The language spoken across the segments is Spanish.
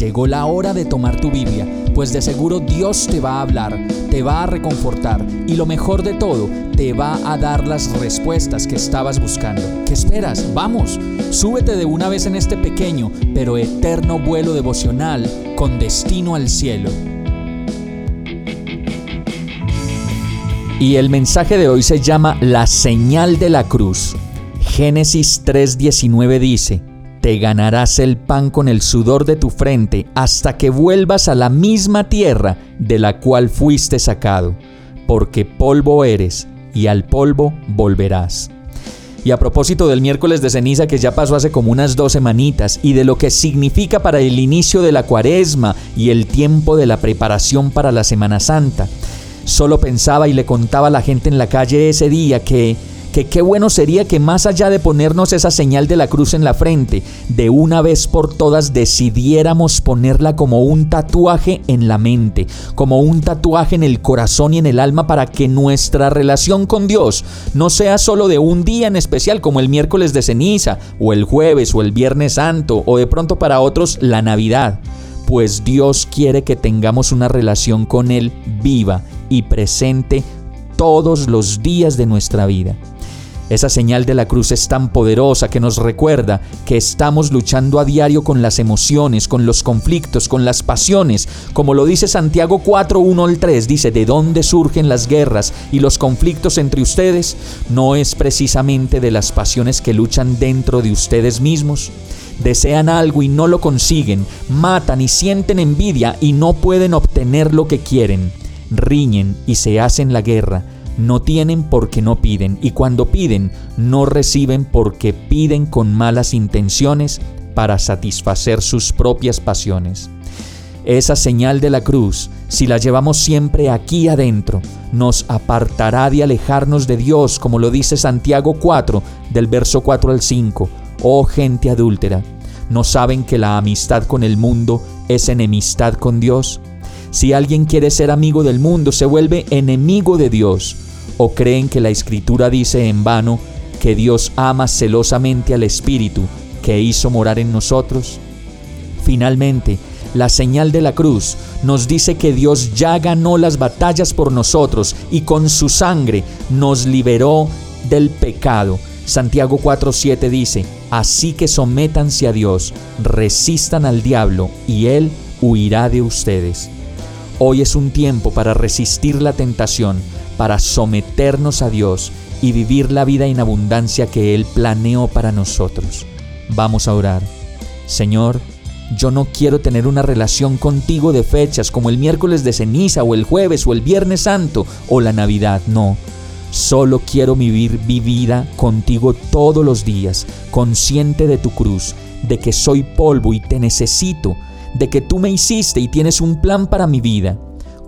Llegó la hora de tomar tu Biblia, pues de seguro Dios te va a hablar, te va a reconfortar y lo mejor de todo, te va a dar las respuestas que estabas buscando. ¿Qué esperas? Vamos, súbete de una vez en este pequeño pero eterno vuelo devocional con destino al cielo. Y el mensaje de hoy se llama La señal de la cruz. Génesis 3:19 dice, te ganarás el pan con el sudor de tu frente hasta que vuelvas a la misma tierra de la cual fuiste sacado, porque polvo eres y al polvo volverás. Y a propósito del miércoles de ceniza que ya pasó hace como unas dos semanitas y de lo que significa para el inicio de la cuaresma y el tiempo de la preparación para la Semana Santa, solo pensaba y le contaba a la gente en la calle ese día que que qué bueno sería que más allá de ponernos esa señal de la cruz en la frente, de una vez por todas decidiéramos ponerla como un tatuaje en la mente, como un tatuaje en el corazón y en el alma para que nuestra relación con Dios no sea solo de un día en especial como el miércoles de ceniza, o el jueves, o el viernes santo, o de pronto para otros la Navidad pues Dios quiere que tengamos una relación con Él viva y presente todos los días de nuestra vida. Esa señal de la cruz es tan poderosa que nos recuerda que estamos luchando a diario con las emociones, con los conflictos, con las pasiones. Como lo dice Santiago 4, 1 al 3, dice, ¿de dónde surgen las guerras y los conflictos entre ustedes? ¿No es precisamente de las pasiones que luchan dentro de ustedes mismos? Desean algo y no lo consiguen, matan y sienten envidia y no pueden obtener lo que quieren, riñen y se hacen la guerra no tienen porque no piden y cuando piden no reciben porque piden con malas intenciones para satisfacer sus propias pasiones. Esa señal de la cruz, si la llevamos siempre aquí adentro, nos apartará de alejarnos de Dios, como lo dice Santiago 4, del verso 4 al 5. Oh gente adúltera, ¿no saben que la amistad con el mundo es enemistad con Dios? Si alguien quiere ser amigo del mundo, se vuelve enemigo de Dios ¿O creen que la escritura dice en vano que Dios ama celosamente al Espíritu que hizo morar en nosotros? Finalmente, la señal de la cruz nos dice que Dios ya ganó las batallas por nosotros y con su sangre nos liberó del pecado. Santiago 4:7 dice, así que sométanse a Dios, resistan al diablo y él huirá de ustedes. Hoy es un tiempo para resistir la tentación, para someternos a Dios y vivir la vida en abundancia que Él planeó para nosotros. Vamos a orar. Señor, yo no quiero tener una relación contigo de fechas como el miércoles de ceniza o el jueves o el viernes santo o la Navidad, no. Solo quiero vivir mi vida contigo todos los días, consciente de tu cruz, de que soy polvo y te necesito, de que tú me hiciste y tienes un plan para mi vida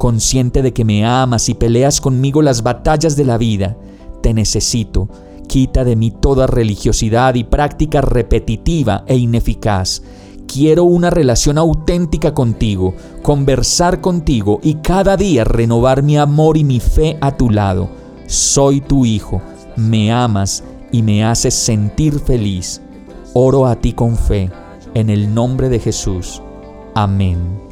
consciente de que me amas y peleas conmigo las batallas de la vida. Te necesito. Quita de mí toda religiosidad y práctica repetitiva e ineficaz. Quiero una relación auténtica contigo, conversar contigo y cada día renovar mi amor y mi fe a tu lado. Soy tu hijo, me amas y me haces sentir feliz. Oro a ti con fe, en el nombre de Jesús. Amén.